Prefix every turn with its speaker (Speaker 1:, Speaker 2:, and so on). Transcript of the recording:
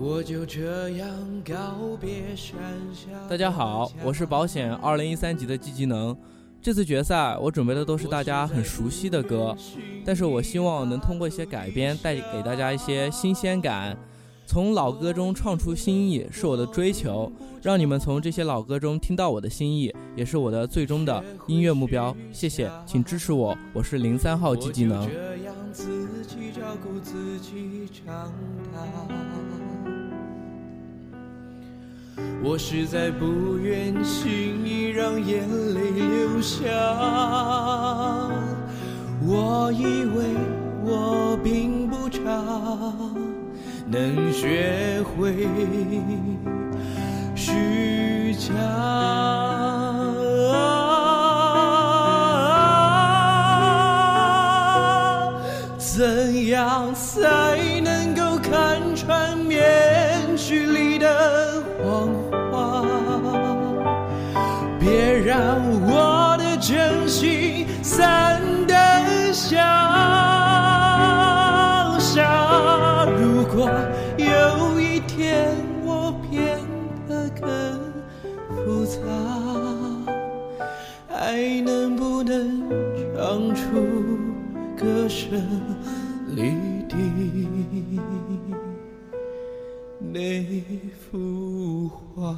Speaker 1: 我就这样告别山下。
Speaker 2: 大家好，我是保险二零一三级的积极能。这次决赛我准备的都是大家很熟悉的歌，但是我希望能通过一些改编带给大家一些新鲜感。从老歌中唱出新意是我的追求，让你们从这些老歌中听到我的心意，也是我的最终的音乐目标。谢谢，请支持我，我是零三号季技能。
Speaker 1: 我我实在不愿轻易让眼泪流下，我以为我并不差。能学会虚假，怎样才能够看穿面具里别让我的真心散得下。有一天我变得更复杂，爱能不能唱出歌声里的那幅画？